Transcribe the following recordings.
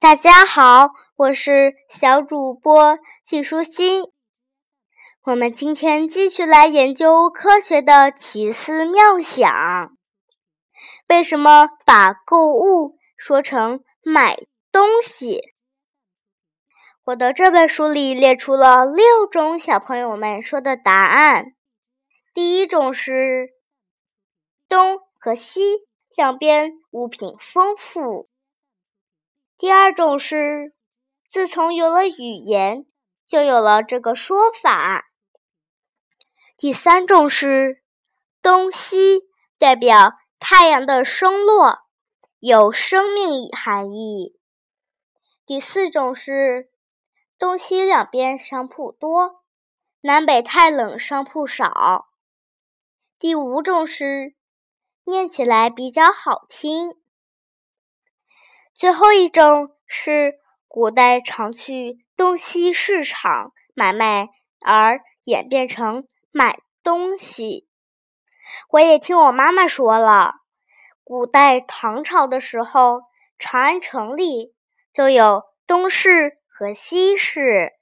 大家好，我是小主播季舒心。我们今天继续来研究科学的奇思妙想。为什么把购物说成买东西？我的这本书里列出了六种小朋友们说的答案。第一种是东和西两边物品丰富。第二种是自从有了语言，就有了这个说法。第三种是东西代表太阳的升落，有生命含义。第四种是东西两边商铺多，南北太冷商铺少。第五种是念起来比较好听。最后一种是古代常去东西市场买卖，而演变成。买东西，我也听我妈妈说了，古代唐朝的时候，长安城里就有东市和西市。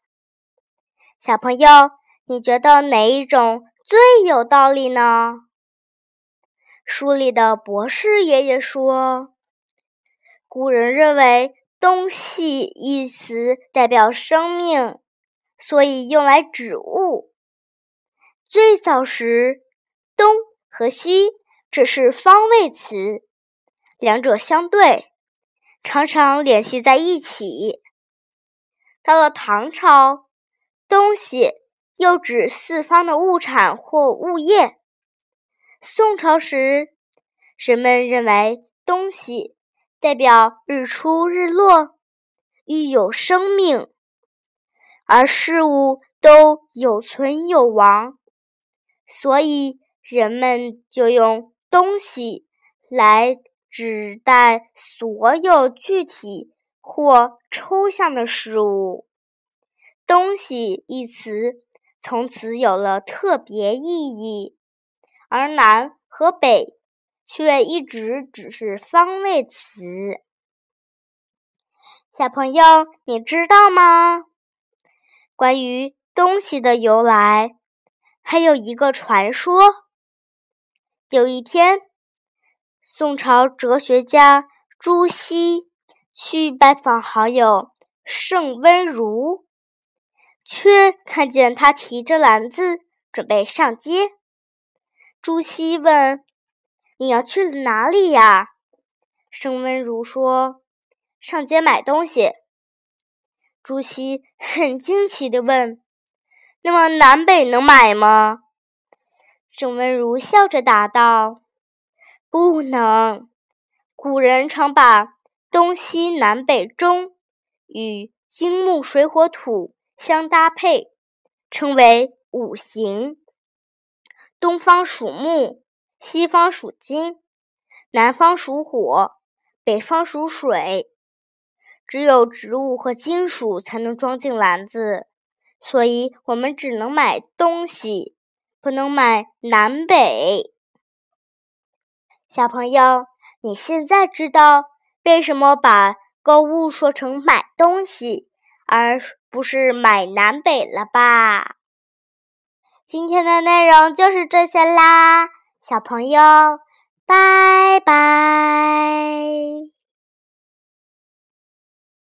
小朋友，你觉得哪一种最有道理呢？书里的博士爷爷说，古人认为“东西”一词代表生命，所以用来指物。最早时，东和西只是方位词，两者相对，常常联系在一起。到了唐朝，东西又指四方的物产或物业。宋朝时，人们认为东西代表日出日落，寓有生命，而事物都有存有亡。所以，人们就用“东西”来指代所有具体或抽象的事物。“东西”一词从此有了特别意义，而“南”和“北”却一直只是方位词。小朋友，你知道吗？关于“东西”的由来。还有一个传说，有一天，宋朝哲学家朱熹去拜访好友盛温如，却看见他提着篮子准备上街。朱熹问：“你要去哪里呀？”盛温如说：“上街买东西。”朱熹很惊奇地问。那么南北能买吗？盛文如笑着答道：“不能。古人常把东西南北中与金木水火土相搭配，称为五行。东方属木，西方属金，南方属火，北方属水。只有植物和金属才能装进篮子。”所以我们只能买东西，不能买南北。小朋友，你现在知道为什么把购物说成买东西，而不是买南北了吧？今天的内容就是这些啦，小朋友，拜拜。